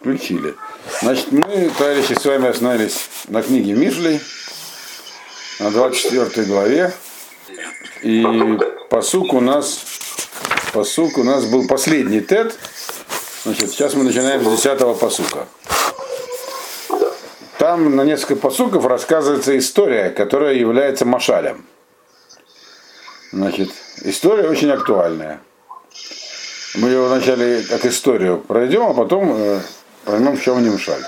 Включили. Значит, мы, товарищи, с вами остановились на книге Мишли, на 24 главе. И посук у нас, посук у нас был последний тет. Значит, сейчас мы начинаем с 10 посука. Там на несколько посуков рассказывается история, которая является машалем. Значит, история очень актуальная. Мы ее вначале как историю пройдем, а потом э, поймем, в чем не мешали.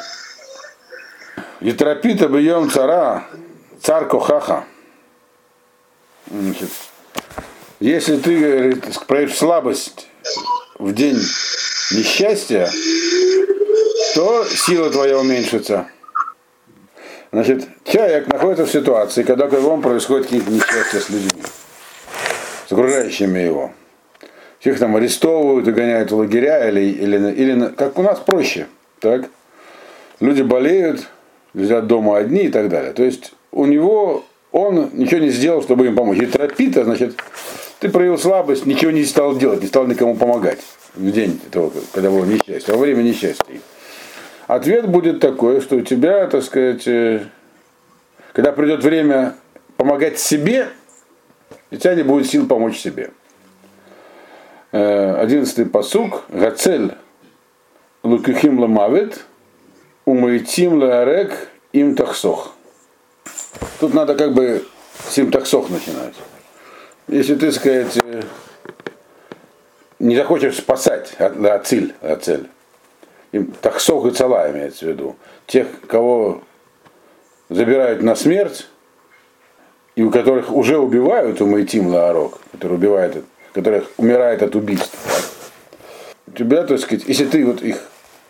Етропита бьем цара, царь Кохаха. Значит, если ты говорит, проявишь слабость в день несчастья, то сила твоя уменьшится. Значит, человек находится в ситуации, когда кругом происходит какие-то несчастья с людьми, с окружающими его. Всех там арестовывают и гоняют в лагеря, или, или, или как у нас проще. Так? Люди болеют, лежат дома одни и так далее. То есть у него он ничего не сделал, чтобы им помочь. И тропита, значит, ты проявил слабость, ничего не стал делать, не стал никому помогать в день этого, когда было несчастье, во время несчастья. Ответ будет такой, что у тебя, так сказать, э, когда придет время помогать себе, у тебя не будет сил помочь себе. Э, одиннадцатый посук. Гацель лукихим ламавит, умайтим лаарек им тахсох. Тут надо как бы сим тахсох начинать. Если ты, сказать, не захочешь спасать ациль, ацель, им тахсох и цала имеется в виду, тех, кого забирают на смерть, и у которых уже убивают у Майтим Лаарок, который убивает, которых умирает от убийства. У тебя, так сказать, если ты вот их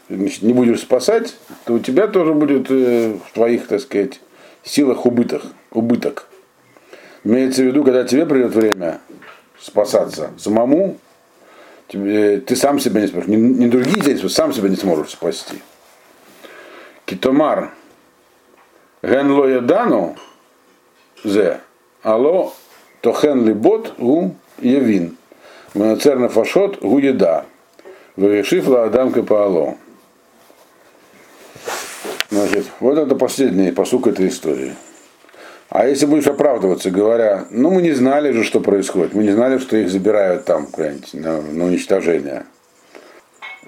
не будешь спасать, то у тебя тоже будет э, в твоих, так сказать, силах убыток. убыток. Имеется в виду, когда тебе придет время спасаться самому, тебе, ты сам себя не сможешь, не, не другие тебя, сам себя не сможешь спасти. Китомар ген ло ядану зе, ало тохен либот гу явин. Манацерна фашот гу еда. Врешив ла адам капаало. Значит, вот это последний посук этой истории. А если будешь оправдываться, говоря, ну мы не знали же, что происходит, мы не знали, что их забирают там куда-нибудь на, на уничтожение.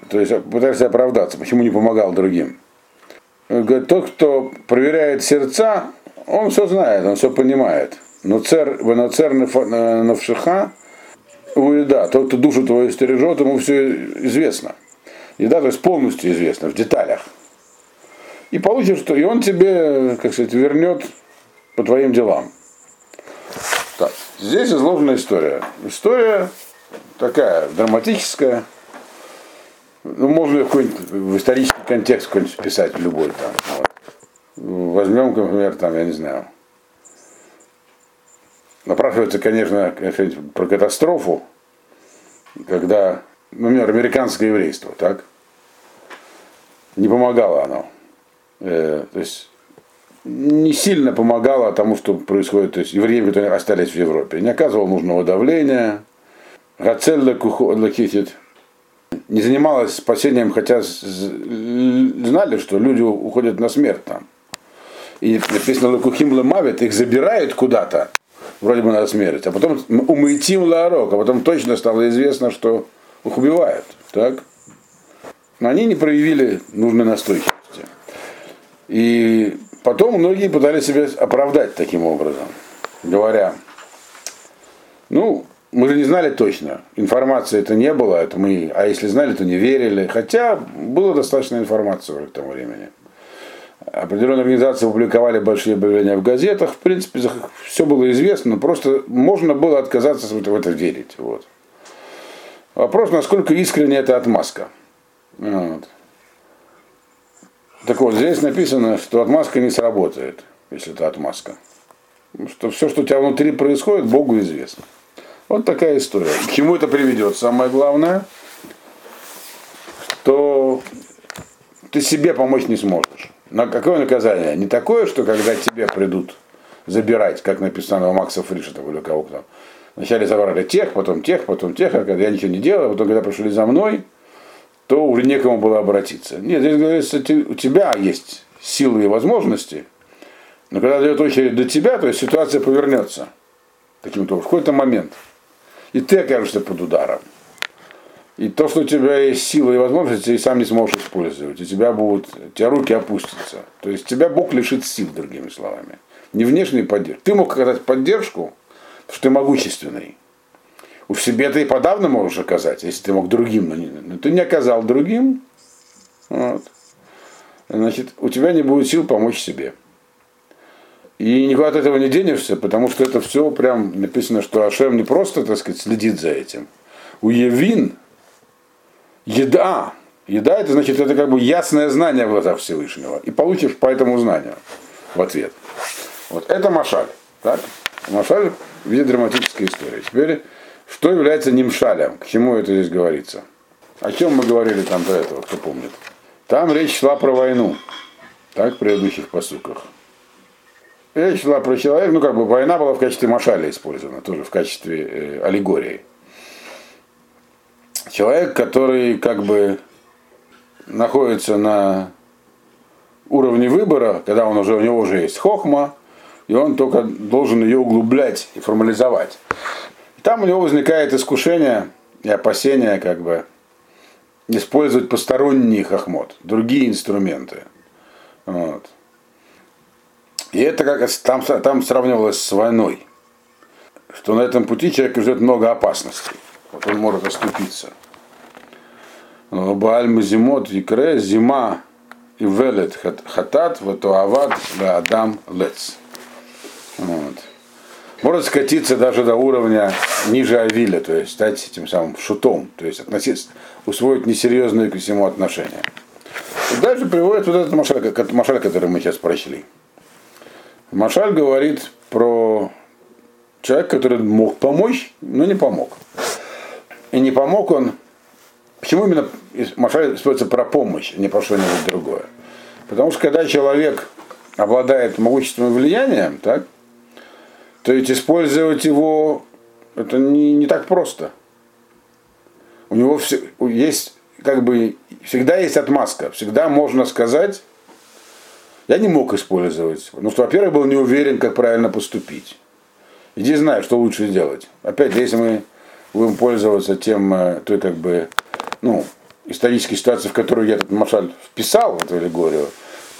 То есть пытаешься оправдаться, почему не помогал другим. Говорит, тот, кто проверяет сердца, он все знает, он все понимает. Но цер, цер навшиха, да, тот, кто душу твою стережет, ему все известно. И да, то есть полностью известно, в деталях. И получишь, что и он тебе, как сказать, вернет по твоим делам. Так, здесь изложена история. История такая драматическая. Ну, можно какой-нибудь в исторический контекст какой-нибудь вписать любой там. Вот. Возьмем, например, там, я не знаю. Напрашивается, конечно, про катастрофу, когда, например, американское еврейство, так? Не помогало оно. Э, то есть не сильно помогало тому, что происходит, то есть евреям, которые остались в Европе. Не оказывал нужного давления. Гацелла Лакитит не занималась спасением, хотя знали, что люди уходят на смерть там. И написано Лакухим Ламавит, их забирают куда-то, вроде бы на смерть, а потом умытим Ларок, а потом точно стало известно, что их убивают. Так? Но они не проявили нужной настойчивости. И Потом многие пытались себя оправдать таким образом, говоря, ну, мы же не знали точно, информации это не было, это мы, а если знали, то не верили, хотя было достаточно информации к тому времени. Определенные организации публиковали большие объявления в газетах, в принципе, все было известно, просто можно было отказаться в это верить. Вот. Вопрос, насколько искренне эта отмазка. Вот. Так вот, здесь написано, что отмазка не сработает, если это отмазка. Что все, что у тебя внутри происходит, Богу известно. Вот такая история. К чему это приведет? Самое главное, что ты себе помочь не сможешь. На какое наказание? Не такое, что когда тебе придут забирать, как написано у Макса Фриша или кого-то. Вначале забрали тех, потом тех, потом тех, а когда я ничего не делал, потом когда пришли за мной, то уже некому было обратиться. Нет, здесь говорится, у тебя есть силы и возможности, но когда дойдет очередь до тебя, то есть ситуация повернется каким-то в какой-то момент. И ты окажешься под ударом. И то, что у тебя есть сила и возможности, ты сам не сможешь использовать. У тебя будут, у тебя руки опустятся. То есть тебя Бог лишит сил, другими словами. Не внешней поддержки. Ты мог оказать поддержку, потому что ты могущественный. У себе ты и подавно можешь оказать, если ты мог другим, но, не, но ты не оказал другим. Вот. Значит, у тебя не будет сил помочь себе. И никуда от этого не денешься, потому что это все прям написано, что Ашем не просто, так сказать, следит за этим. У Евин еда. Еда это значит, это как бы ясное знание в глазах Всевышнего. И получишь по этому знанию в ответ. Вот это Машаль. Так? Машаль в виде драматической истории. Теперь, что является нимшалем? К чему это здесь говорится? О чем мы говорили там до этого, кто помнит? Там речь шла про войну. Так, в предыдущих посылках. Речь шла про человека, ну как бы война была в качестве машаля использована, тоже в качестве э, аллегории человек, который как бы находится на уровне выбора, когда он уже, у него уже есть хохма, и он только должен ее углублять и формализовать. Там у него возникает искушение и опасение как бы использовать посторонний хохмот, другие инструменты. Вот. И это как там, там сравнивалось с войной, что на этом пути человек ждет много опасностей. Вот он может оступиться. Бааль Мазимот Икре, зима и велет хатат, ватуават адам лец. Вот. Может скатиться даже до уровня ниже Авиля, то есть стать этим самым шутом, то есть относиться, усвоить несерьезные к всему отношения. И дальше приводит вот этот машаль, машаль, который мы сейчас прочли. Машаль говорит про человека, который мог помочь, но не помог. И не помог он Почему именно Машаль используется про помощь, а не про что-нибудь другое? Потому что когда человек обладает могущественным влиянием, так, то ведь использовать его это не, не так просто. У него все, есть как бы всегда есть отмазка. Всегда можно сказать, я не мог использовать. Ну, что, во-первых, был не уверен, как правильно поступить. Иди знай, что лучше сделать. Опять, если мы будем пользоваться тем, э, той как бы ну, исторические ситуации, в которую я этот Машаль вписал, в эту аллегорию,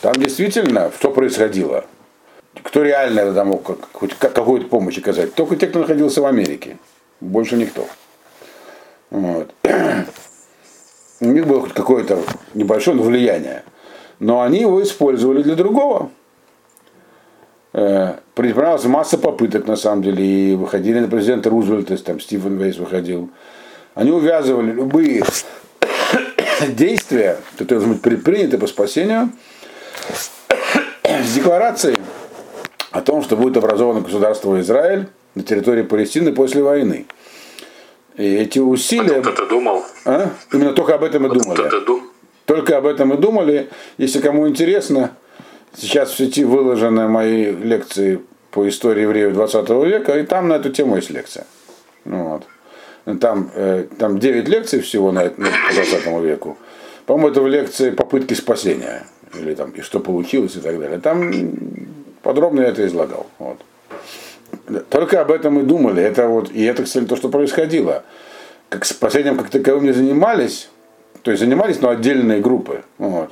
там действительно что происходило. Кто реально это мог как, хоть какую-то помощь оказать? Только те, кто находился в Америке. Больше никто. Вот. У них было хоть какое-то небольшое влияние. Но они его использовали для другого. Э, предпринималась масса попыток, на самом деле, и выходили на президента Рузвельта, там Стивен Вейс выходил, они увязывали любые действия, которые должны быть предприняты по спасению, с декларацией о том, что будет образовано государство Израиль на территории Палестины после войны. И эти усилия... А кто-то думал? А? Именно только об этом и думали. Дум... Только об этом и думали. Если кому интересно, сейчас в сети выложены мои лекции по истории евреев 20 века, и там на эту тему есть лекция. Вот там, э, там 9 лекций всего на, на 20 веку. По-моему, это в лекции попытки спасения. Или там, и что получилось, и так далее. Там подробно я это излагал. Вот. Только об этом и думали. Это вот, и это, кстати, то, что происходило. Как спасением как таковым не занимались, то есть занимались, но отдельные группы. Вот.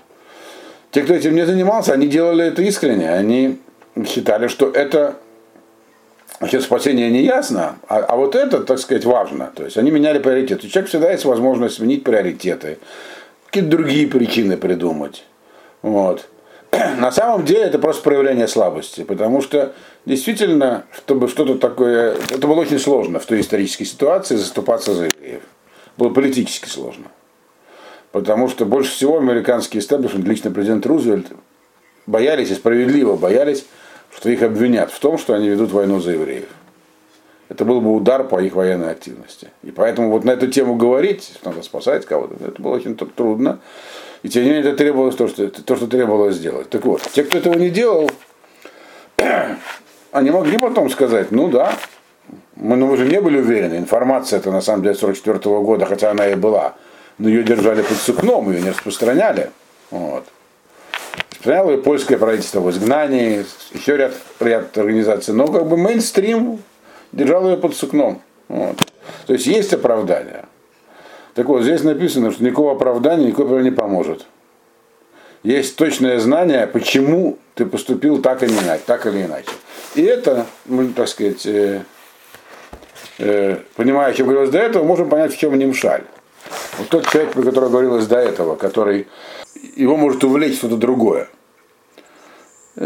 Те, кто этим не занимался, они делали это искренне. Они считали, что это Значит, спасение не ясно, а, а вот это, так сказать, важно. То есть они меняли приоритеты. У человека всегда есть возможность сменить приоритеты, какие-то другие причины придумать. Вот. На самом деле это просто проявление слабости, потому что действительно, чтобы что-то такое, это было очень сложно в той исторической ситуации заступаться за евреев. Было политически сложно. Потому что больше всего американский истеблишмент, лично президент Рузвельт, боялись и справедливо боялись что их обвинят в том, что они ведут войну за евреев. Это был бы удар по их военной активности. И поэтому вот на эту тему говорить, надо спасать кого-то, это было очень трудно. И тем не менее это требовалось то, что, то, что требовалось сделать. Так вот, те, кто этого не делал, они могли потом сказать, ну да, мы, ну, мы же не были уверены, информация это на самом деле 44 -го года, хотя она и была, но ее держали под сукном, ее не распространяли. Вот. Распространяло ее польское правительство в изгнании, еще ряд, ряд организаций, но как бы мейнстрим держал ее под сукном. Вот. То есть есть оправдание. Так вот, здесь написано, что никакого оправдания никакого не поможет. Есть точное знание, почему ты поступил так или иначе. Так или иначе. И это, мы, так сказать, э, э, понимая, о чем говорилось до этого, можем понять, в чем немшаль. Вот тот человек, про которого говорилось до этого, который его может увлечь что-то другое.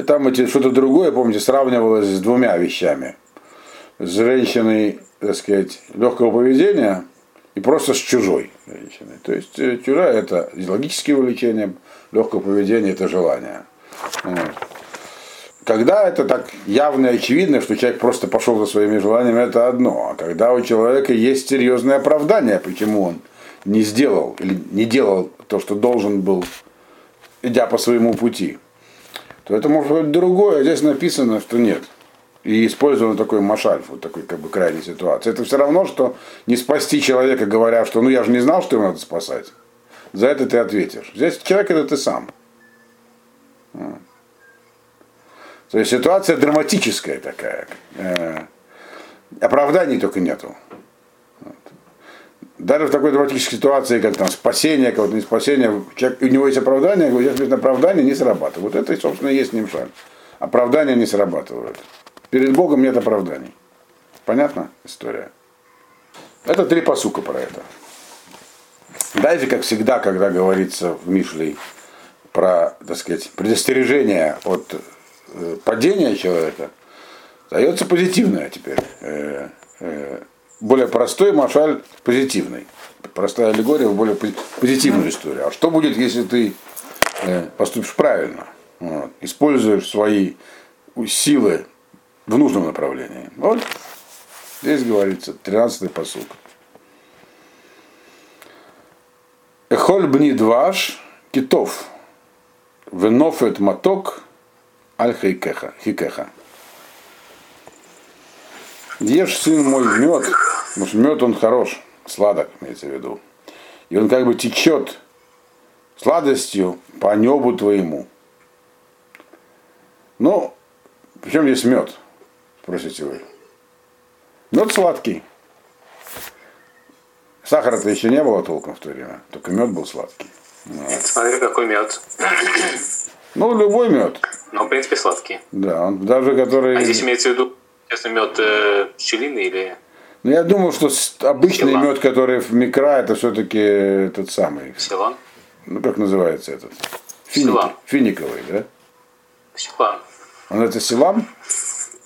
Там эти что-то другое, помните, сравнивалось с двумя вещами. С женщиной, так сказать, легкого поведения и просто с чужой женщиной. То есть э, чужая это идеологические увлечения, легкое поведение это желание. Когда это так явно и очевидно, что человек просто пошел за своими желаниями, это одно. А когда у человека есть серьезное оправдание, почему он не сделал или не делал то, что должен был, идя по своему пути, то это может быть другое. Здесь написано, что нет. И использован такой машаль, вот такой как бы крайней ситуации. Это все равно, что не спасти человека, говоря, что ну я же не знал, что его надо спасать. За это ты ответишь. Здесь человек это ты сам. То есть ситуация драматическая такая. Э, оправданий только нету. Даже в такой драматической ситуации, как там спасение, кого-то не спасение, человек, у него есть оправдание, говорит, оправдание не срабатывает. Вот это, собственно, и есть нимшаль. Оправдания не срабатывают. Перед Богом нет оправданий. Понятно история? Это три посука про это. Дальше, как всегда, когда говорится в Мишлей про, так сказать, предостережение от э, падения человека, дается позитивное теперь. Э, э, более простой машаль позитивный. Простая аллегория в более позитивную историю. А что будет, если ты поступишь правильно? Вот, используешь свои силы в нужном направлении. Вот здесь говорится, 13-й посуд. Эхоль бни дваш китов. Венофет маток аль хикеха. Ешь, сын мой, мед, потому что мед он хорош, сладок, имеется в виду. И он как бы течет сладостью по небу твоему. Ну, причем здесь мед? Спросите вы. Мед сладкий. Сахара-то еще не было толком в то время, только мед был сладкий. Вот. Смотри, какой мед. Ну, любой мед. Ну, в принципе, сладкий. Да, он даже который. А здесь имеется в виду, если мед э, пчелиный или. Ну, я думаю, что обычный мед, который в микро, это все-таки этот самый. Силан? Ну, как называется этот? Финик, Силан. Финиковый, да? Силан. Он это Силам?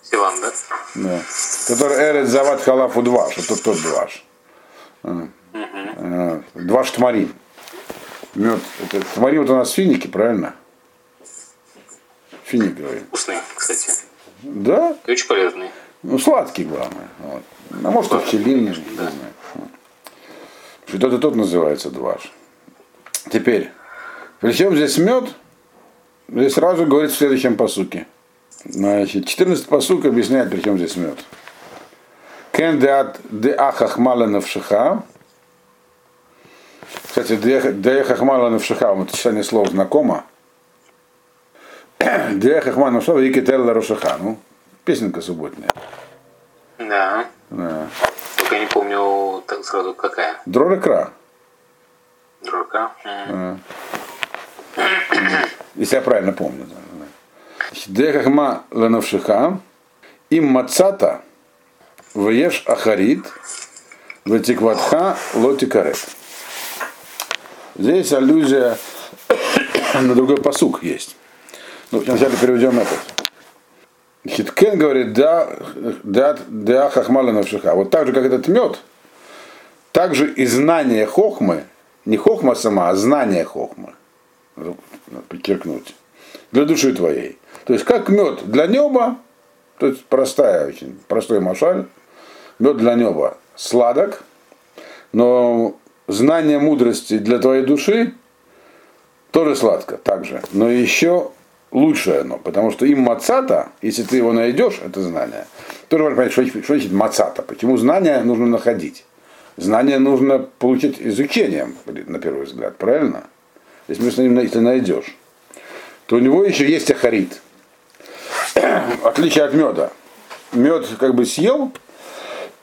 Силан, да? Да. Который Эрет Зават Халафу Дваш, это тот Дваш. Угу. Дваш Тмарин. Мед. Это, тмарин вот у нас финики, правильно? Финиковый. Вкусный, кстати. Да? И очень полезный. Ну, сладкий, главное. Вот. А может, и пчелиный, да. не знаю. Что тот и тот называется дваш. Теперь, причем здесь мед, здесь сразу говорит в следующем посуке. Значит, 14 посук объясняет, при чем здесь мед. Кен деат деа хахмала навшиха. Кстати, деа хахмала навшиха, вот сочетание слов знакомо. Деа хахмала навшиха, и кетелла рошиха. Ну, песенка субботняя. Да. Да. Только не помню так сразу какая. Дрорекра. Дрорекра? А. Если я правильно помню. Да. Дехахма ленавшиха, им мацата, вееш ахарит, ветикватха лотикарет. Здесь аллюзия на другой посук есть. Ну, вначале переведем этот. Хиткен говорит, да, да, да, хахмала навшиха. Вот так же, как этот мед, так же и знание хохмы, не хохма сама, а знание хохмы. Подчеркнуть. Для души твоей. То есть как мед для неба, то есть простая очень, простой машаль, мед для неба сладок, но знание мудрости для твоей души тоже сладко, также. Но еще лучшее оно, потому что им мацата, если ты его найдешь, это знание, тоже важно понять, что, что значит мацата, почему знание нужно находить. Знание нужно получить изучением, на первый взгляд, правильно? Если, если найдешь, то у него еще есть ахарит. Отличие от меда. Мед как бы съел,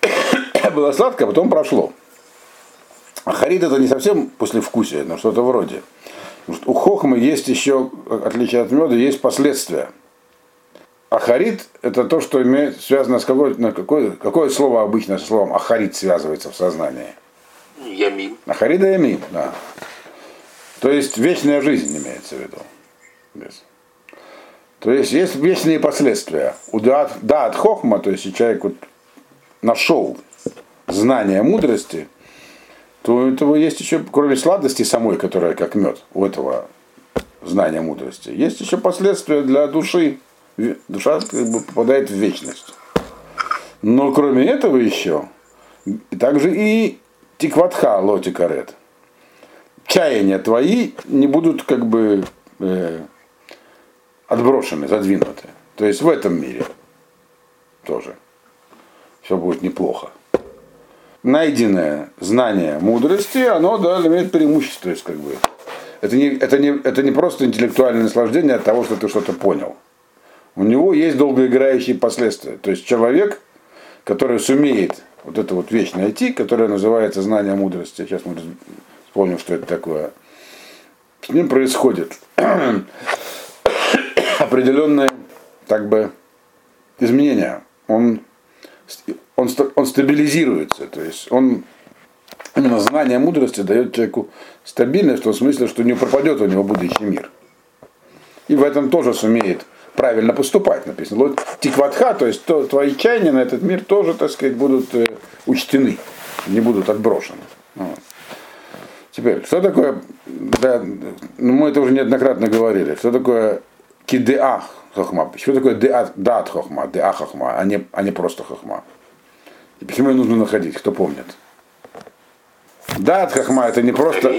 было сладко, а потом прошло. Ахарит это не совсем послевкусие, но что-то вроде. У хохмы есть еще, отличие от меда, есть последствия. Ахарит это то, что имеет, связано с какой, на какое, какое слово обычно со словом ахарит связывается в сознании? Ямим. Ахарит ямим, да. То есть вечная жизнь имеется в виду. Без. То есть есть вечные последствия. У да, да от хохма, то есть человек вот нашел знание мудрости, то у этого есть еще, кроме сладости самой, которая как мед, у этого знания мудрости, есть еще последствия для души. Душа как бы попадает в вечность. Но кроме этого еще, также и тикватха лотикарет. Чаяния твои не будут как бы э, отброшены, задвинуты. То есть в этом мире тоже все будет неплохо найденное знание мудрости, оно да, имеет преимущество. То есть, как бы, это, не, это, не, это не просто интеллектуальное наслаждение от того, что ты что-то понял. У него есть долгоиграющие последствия. То есть человек, который сумеет вот эту вот вещь найти, которая называется знание мудрости, сейчас мы вспомним, что это такое, с ним происходит определенные как бы изменения. Он он, он стабилизируется, то есть он именно знание мудрости дает человеку стабильность, в том смысле, что не пропадет у него будущий мир. И в этом тоже сумеет правильно поступать, написано. Вот тикватха, то есть то, твои чаяния на этот мир тоже, так сказать, будут э, учтены, не будут отброшены. Вот. Теперь, что такое, да, ну, мы это уже неоднократно говорили, что такое кидеах хохма? Что такое дат хохма, деа хохма, а не, а не просто хохма? И почему ее нужно находить? Кто помнит? Да, хахма это не просто.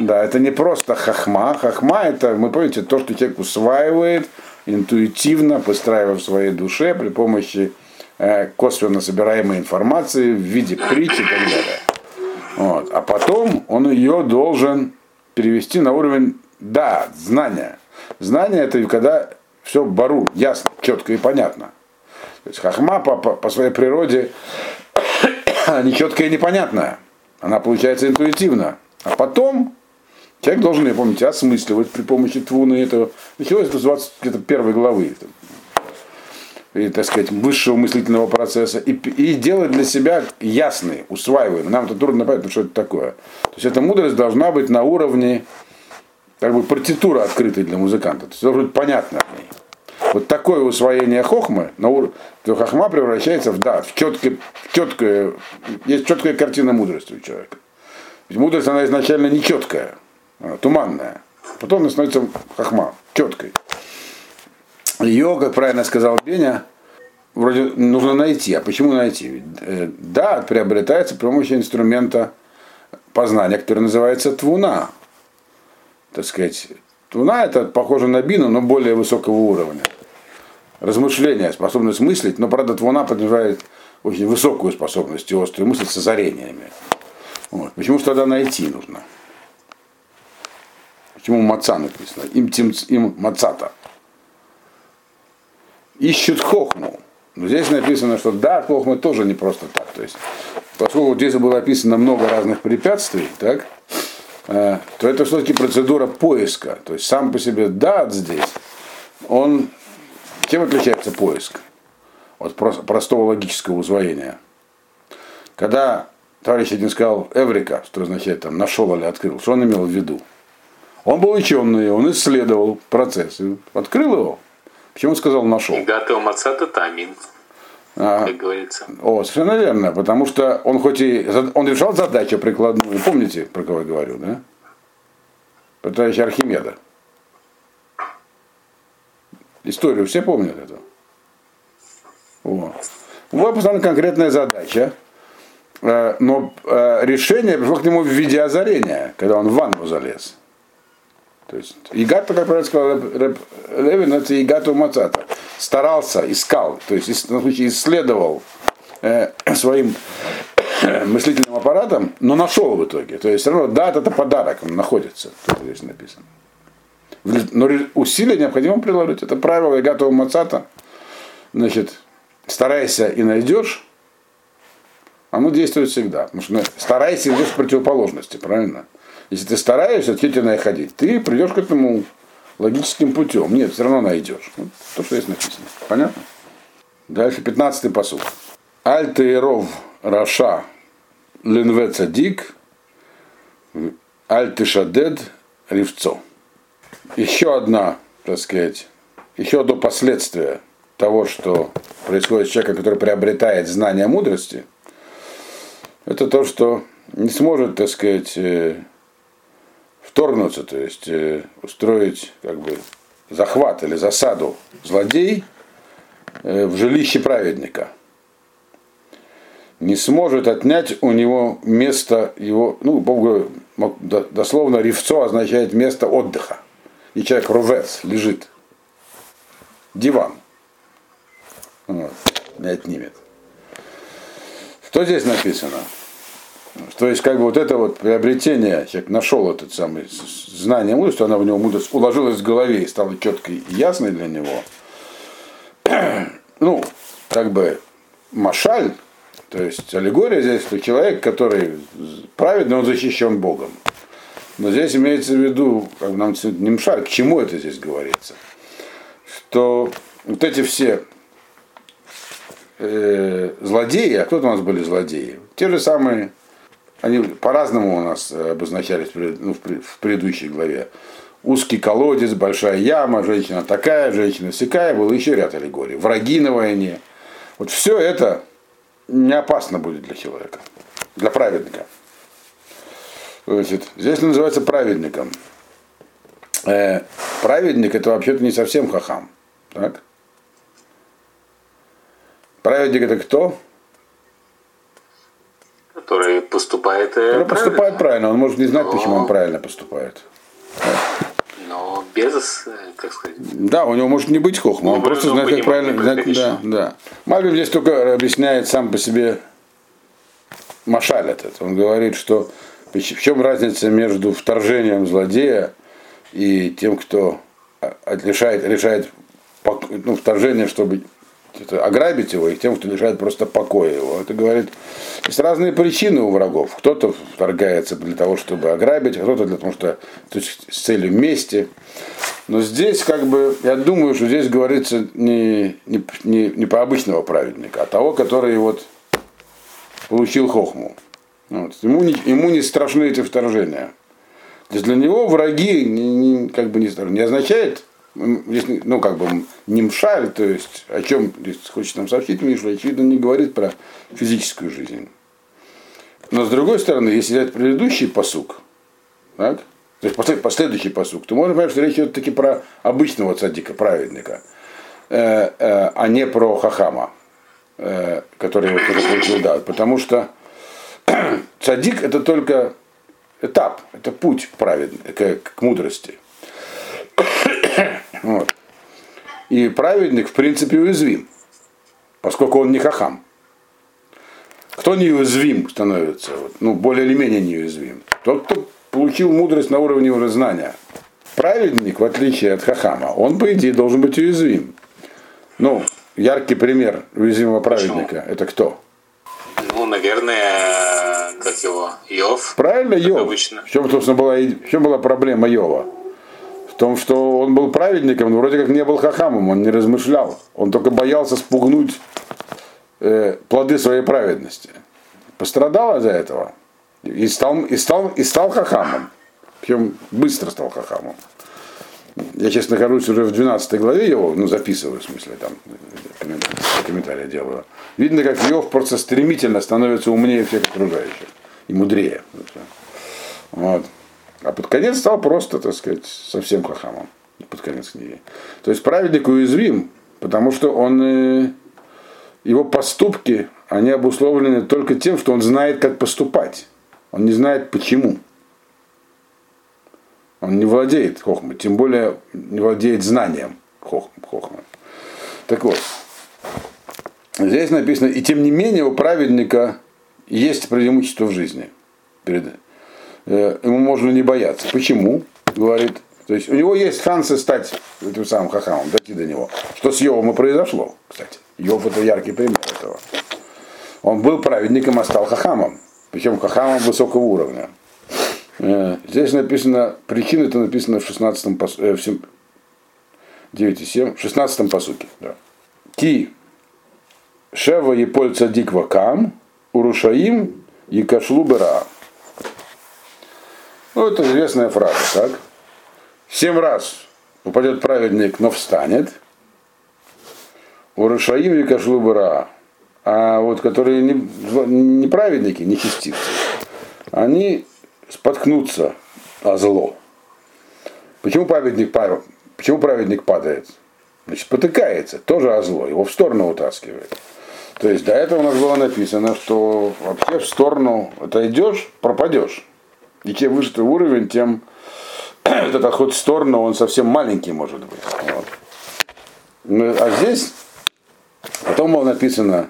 Да, это не просто хахма. Хахма это, мы помните, то, что человек усваивает интуитивно, постраивая в своей душе при помощи э, косвенно собираемой информации в виде притчи и так далее. Вот. А потом он ее должен перевести на уровень да, знания. Знание это когда все бару, ясно, четко и понятно. То есть хахма по, по, по своей природе нечеткая и непонятная. Она получается интуитивно. А потом человек должен, я помните, осмысливать при помощи твуны этого. Началось это с 21 главы. И, так сказать, высшего мыслительного процесса. И, и делать для себя ясный, усваиваемый. Нам это трудно понять, что это такое. То есть эта мудрость должна быть на уровне как бы партитура открытой для музыканта. То есть должна быть понятно в. Вот такое усвоение хохмы, то хохма превращается в, да, в четкое, четкое, есть четкая картина мудрости у человека. Ведь мудрость, она изначально не четкая, она туманная. Потом она становится хохма, четкой. Ее, как правильно сказал Беня, вроде нужно найти. А почему найти? Э, да, приобретается при помощи инструмента познания, который называется твуна. Так сказать, твуна это похоже на бину, но более высокого уровня размышления, способность мыслить, но, правда, Твуна подразумевает очень высокую способность и острую мысль с озарениями. Вот. Почему что тогда найти нужно? Почему маца написано? Им, тим, им мацата. Ищут хохму. Но здесь написано, что да, хохма тоже не просто так. То есть, поскольку здесь было описано много разных препятствий, так, то это все-таки процедура поиска. То есть сам по себе дат здесь, он чем отличается поиск от простого логического усвоения? Когда товарищ один сказал Эврика, что означает там нашел или открыл, что он имел в виду? Он был ученый, он исследовал процесс, открыл его. Почему он сказал нашел? Гател мацата тамин, а, как говорится. О, совершенно верно, потому что он хоть и он решал задачу прикладную, помните, про кого я говорю, да? Про товарища Архимеда. Историю все помнят эту. Вот. Вот поставлена конкретная задача, э, но э, решение пришло к нему в виде озарения, когда он в ванну залез. То есть Игата, как правильно сказал Левин, это Игату Мацата. Старался, искал, то есть на случай исследовал э, своим мыслительным аппаратом, но нашел в итоге. То есть все равно дат это подарок, он находится, то здесь написано. Но усилия необходимо приложить. Это правило Игатова Мацата. Значит, старайся и найдешь, оно действует всегда. Потому что ну, старайся и в противоположности, правильно? Если ты стараешься, то тебе ходить. Ты придешь к этому логическим путем. Нет, все равно найдешь. Вот то, что здесь написано. Понятно? Дальше 15-й посуд. Альтейров Раша Ленве Цадик Альтишадед Ривцо. Еще одна, так сказать, еще одно последствие того, что происходит с человеком, который приобретает знания мудрости, это то, что не сможет, так сказать, э, вторгнуться, то есть э, устроить как бы захват или засаду злодей э, в жилище праведника. Не сможет отнять у него место его, ну, Богу, дословно ревцо означает место отдыха. И человек рувец лежит. Диван. Вот, не отнимет. Что здесь написано? То есть, как бы вот это вот приобретение, человек нашел этот самый знание мудрости, она в него мудрость уложилась в голове и стала четкой и ясной для него. Ну, как бы Машаль, то есть аллегория здесь, что человек, который праведный, он защищен Богом. Но здесь имеется в виду, как нам не мшаль, к чему это здесь говорится? Что вот эти все э, злодеи, а кто у нас были злодеи? Те же самые они по-разному у нас э, обозначались ну, в предыдущей главе. Узкий колодец, большая яма, женщина такая, женщина всякая, был еще ряд аллегорий. Враги на войне. Вот все это не опасно будет для человека, для праведника. Значит, здесь называется праведником. Э, праведник это вообще-то не совсем хахам. Так? Праведник это кто? который поступает который правильно. поступает правильно, он может не знать, Но... почему он правильно поступает. Но без, как сказать... Да, у него может не быть хохма, он просто знает, как правильно... Знает, да, да. Мальбим здесь только объясняет сам по себе Машаль этот. Он говорит, что в чем разница между вторжением злодея и тем, кто решает, решает ну, вторжение, чтобы ограбить его, и тем, кто лишает просто покоя его. Это говорит, есть разные причины у врагов. Кто-то вторгается для того, чтобы ограбить, а кто-то для того, что то есть, с целью мести. Но здесь, как бы, я думаю, что здесь говорится не, не, не, не про обычного праведника, а того, который вот получил хохму. Вот. Ему, не, ему не страшны эти вторжения. То есть для него враги не, не, как бы не, не означает здесь, ну, как бы, нимшаль, то есть, о чем здесь хочет нам сообщить Миша, очевидно, не говорит про физическую жизнь. Но с другой стороны, если взять предыдущий посук, так, то есть последующий посук, то можно понять, что речь идет таки про обычного цадика, праведника, э, э, а не про хахама, э, который его получил да. Потому что цадик это только этап, это путь праведный, к, к мудрости. Вот. И праведник, в принципе, уязвим, поскольку он не хахам. Кто неуязвим становится? Ну, более или менее неуязвим. Тот, кто получил мудрость на уровне уже знания. Праведник, в отличие от хахама, он, по идее, должен быть уязвим. Ну, яркий пример уязвимого праведника это кто? Ну, наверное, как его, Йов. Правильно, Йов. Обычно. В чем, собственно, была, в чем была проблема Йова? Том, что он был праведником, но вроде как не был хахамом, он не размышлял. Он только боялся спугнуть э, плоды своей праведности. Пострадал из-за этого. И стал, и, стал, и стал хахамом. Причем быстро стал хахамом. Я сейчас нахожусь уже в 12 главе его, ну записываю, в смысле, там комментарии, делаю. Видно, как Иов просто стремительно становится умнее всех окружающих. И мудрее. Вот. А под конец стал просто, так сказать, совсем хахамом. Под конец книги. То есть праведник уязвим, потому что он, э, его поступки, они обусловлены только тем, что он знает, как поступать. Он не знает почему. Он не владеет хохмой, тем более не владеет знанием хохмы. Так вот, здесь написано, и тем не менее у праведника есть преимущество в жизни. Перед, ему можно не бояться. Почему? Говорит. То есть у него есть шансы стать этим самым хахамом, дойти до него. Что с Йовом и произошло, кстати. Йов это яркий пример этого. Он был праведником, а стал хахамом. Причем хахамом высокого уровня. Э, здесь написано, причина это написано в 16 пос, э, в 9,7, в 16 посуке. Да. Ки Шева и поль цадик вакам, урушаим и кашлу бера. Ну, это известная фраза, так? Семь раз упадет праведник, но встанет. Урушаим и кашлу бера. А вот которые не, не праведники, не чистивцы, они споткнутся о зло. Почему праведник, почему праведник падает? Значит, потыкается, тоже о зло, его в сторону утаскивает. То есть до этого у нас было написано, что вообще в сторону отойдешь, пропадешь. И чем выше твой уровень, тем этот отход в сторону, он совсем маленький может быть. Вот. Ну, а здесь потом было написано,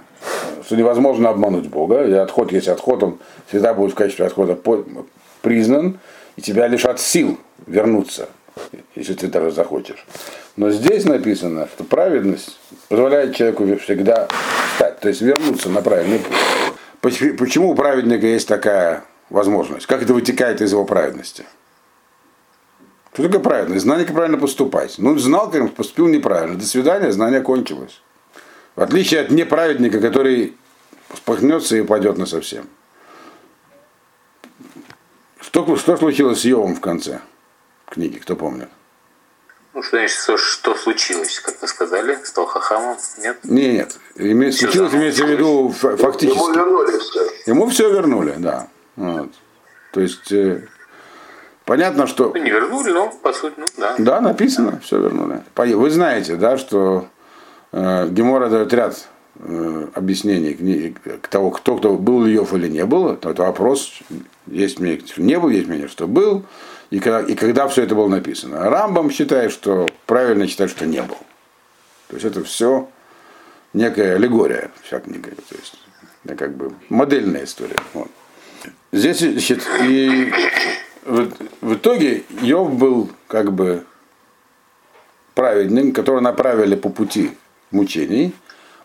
что невозможно обмануть Бога, и отход, если отход, он всегда будет в качестве отхода признан, и тебя лишат сил вернуться, если ты даже захочешь. Но здесь написано, что праведность позволяет человеку всегда встать, то есть вернуться на правильный путь. Почему у праведника есть такая возможность? Как это вытекает из его праведности? Что такое праведность? Знание, как правильно поступать. Ну, знал, как поступил неправильно. До свидания, знание кончилось. В отличие от неправедника, который спахнется и упадет на совсем. Что, что случилось с Йовом в конце книги, кто помнит? Ну, что значит, что, что случилось, как вы сказали, стал хахамом? Нет? Нет, нет. случилось, имеется в виду фактически. Ему вернули все. Ему все вернули, да. Вот. То есть, э, понятно, что... Не вернули, но по сути, ну да. Да, написано, да. все вернули. Вы знаете, да, что э, Гемора дает ряд э, объяснений к того, кто, кто был Льев или не был. Это вопрос, есть мнение, что не был, есть мнение, что был. И когда, и когда все это было написано. Рамбам считает, что правильно считать, что не был. То есть это все некая аллегория, вся книга. То есть как бы модельная история. Вот. Здесь значит, и в, в итоге Йов был как бы праведным, которого направили по пути мучений.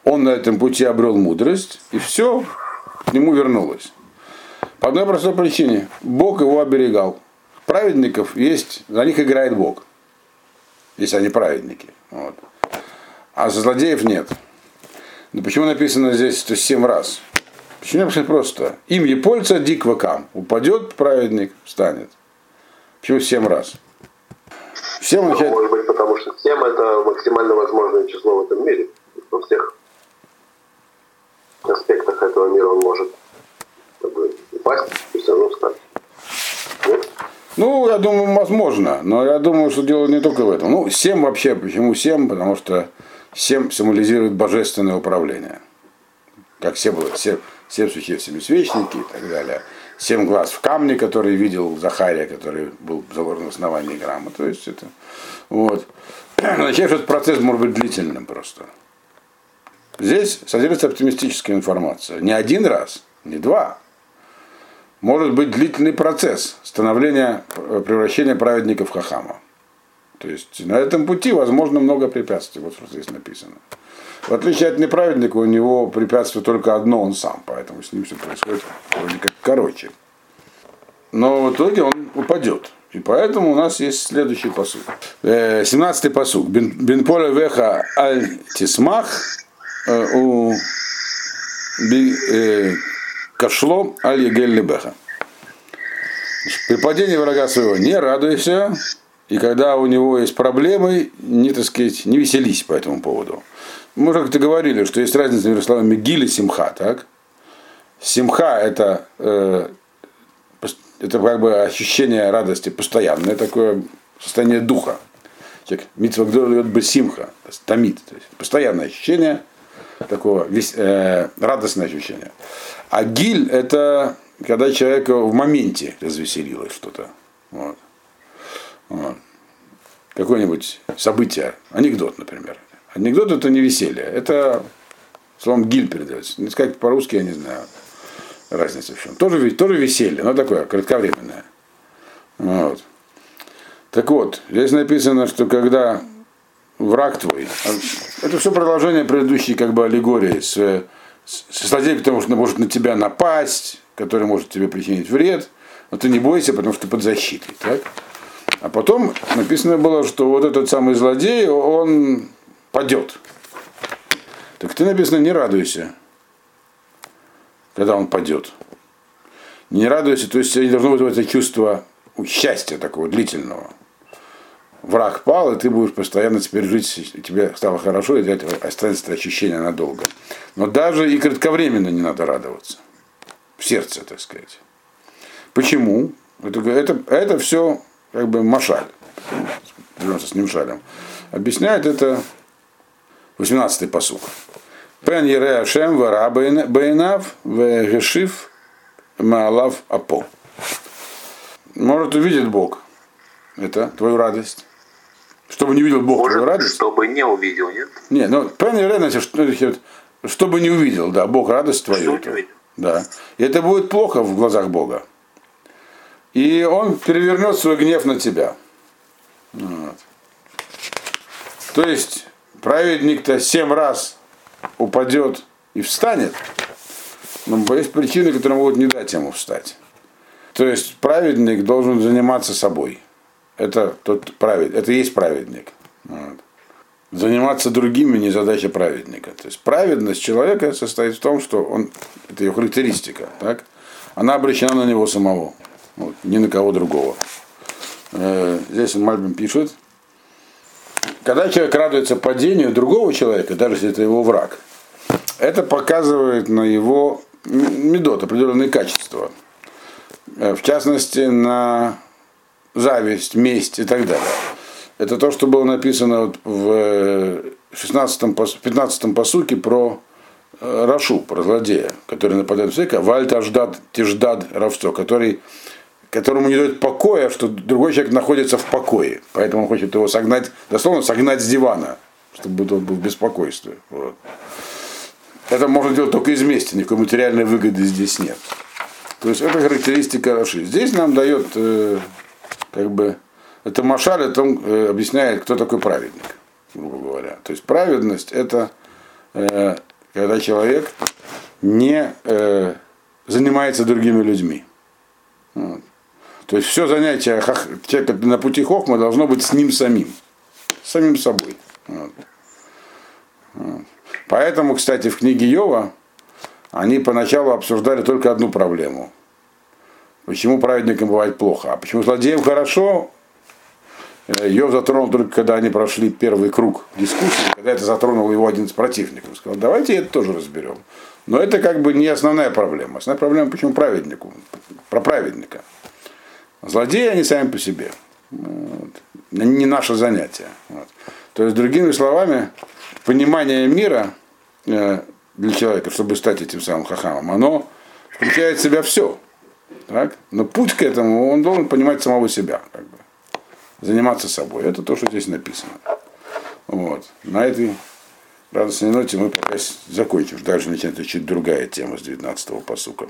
Он на этом пути обрел мудрость, и все к нему вернулось. По одной простой причине. Бог его оберегал. Праведников есть, за них играет Бог. Если они праведники. Вот. А за злодеев нет. Но почему написано здесь, что семь раз? Почему написано просто? Им Епольца дик вакам. Упадет праведник, встанет. Почему семь раз? Семь ну, означает... Может быть, потому что семь это максимально возможное число в этом мире. Во всех аспектах этого мира он может как бы, упасть и все равно встать. Ну, я думаю, возможно, но я думаю, что дело не только в этом. Ну, 7 вообще, почему 7? Потому что 7 символизирует божественное управление. Как все было, 7, 7 сухих семисвечники и так далее. Семь глаз в камне, который видел Захария, который был заложен в основании грамма. То есть это, вот. Означает, этот процесс может быть длительным просто. Здесь содержится оптимистическая информация. Не один раз, не два, может быть длительный процесс становления, э, превращения праведника в хахама. То есть на этом пути возможно много препятствий, вот что здесь написано. В отличие от неправедника, у него препятствие только одно, он сам, поэтому с ним все происходит вроде как короче. Но в итоге он упадет. И поэтому у нас есть следующий посуд. 17-й э, посуд. Бенполе веха аль тисмах э, у Кашло аль егель лебеха. При падении врага своего не радуйся, и когда у него есть проблемы, не, так сказать, не веселись по этому поводу. Мы уже как-то говорили, что есть разница между словами гиль и симха, так? Симха это, э, это как бы ощущение радости постоянное, такое состояние духа. Человек митцва бы симха, томит, то есть постоянное ощущение, такого весь, э, радостное ощущение. А гиль это когда человека в моменте развеселилось что-то. Вот. Какое-нибудь событие, анекдот, например. Анекдот это не веселье, это словом гиль передается. Сказать по-русски, я не знаю. Разница в чем. Тоже, тоже веселье, но такое, кратковременное. Вот. Так вот, здесь написано, что когда враг твой, это все продолжение предыдущей как бы аллегории с, с, с злодеем, потому что может на тебя напасть, который может тебе причинить вред, но ты не бойся, потому что ты под защитой. Так? А потом написано было, что вот этот самый злодей, он падет. Так ты написано, не радуйся, когда он падет. Не радуйся, то есть не должно быть это чувство счастья такого длительного. Враг пал, и ты будешь постоянно теперь жить, тебе стало хорошо, и это останется ощущение надолго. Но даже и кратковременно не надо радоваться. В сердце, так сказать. Почему? Это, это, это все как бы машаль. Вернемся с ним шалем. Объясняет это 18-й посук. Пен ере Ашем вара бейнав вегешив маалав апо. Может увидит Бог. Это твою радость. Чтобы не увидел Бог Может, твою радость. чтобы не увидел, нет? Не, ну пен ере, значит, что, чтобы не увидел, да, Бог радость твою. Чтобы не увидел. Да. И это будет плохо в глазах Бога. И он перевернет свой гнев на тебя. Вот. То есть праведник-то семь раз упадет и встанет, но есть причины, которые могут не дать ему встать. То есть праведник должен заниматься собой. Это тот правед, это есть праведник. Вот. Заниматься другими не задача праведника. То есть праведность человека состоит в том, что он, это ее характеристика, так? она обращена на него самого, вот, ни на кого другого. Э, здесь Мальбин пишет, когда человек радуется падению другого человека, даже если это его враг, это показывает на его медот, определенные качества. Э, В частности, на зависть, месть и так далее. Это то, что было написано вот в 16 пос- 15 посуке про э, Рашу, про злодея, который нападает на человека, Вальта Ждад Тиждад Равцо, который, которому не дает покоя, что другой человек находится в покое. Поэтому он хочет его согнать, дословно согнать с дивана, чтобы он был в беспокойстве. Вот. Это можно делать только из мести, никакой материальной выгоды здесь нет. То есть это характеристика Раши. Здесь нам дает э, как бы это Машаль, это он э, объясняет, кто такой праведник, грубо говоря. То есть праведность это э, когда человек не э, занимается другими людьми. Вот. То есть все занятие человека на пути Хохма должно быть с ним самим, с самим собой. Вот. Вот. Поэтому, кстати, в книге Йова они поначалу обсуждали только одну проблему. Почему праведникам бывает плохо, а почему злодеям хорошо, Йов затронул только, когда они прошли первый круг дискуссии, когда это затронул его один из противников. Сказал, давайте это тоже разберем. Но это как бы не основная проблема. Основная проблема, почему праведнику, про праведника. Злодеи они сами по себе. Вот. Не наше занятие. Вот. То есть, другими словами, понимание мира э, для человека, чтобы стать этим самым хахамом, оно включает в себя все. Так? Но путь к этому, он должен понимать самого себя. Как бы. Заниматься собой. Это то, что здесь написано. Вот. На этой радостной ноте мы пока закончим. Дальше начнется чуть другая тема с 19-го посука.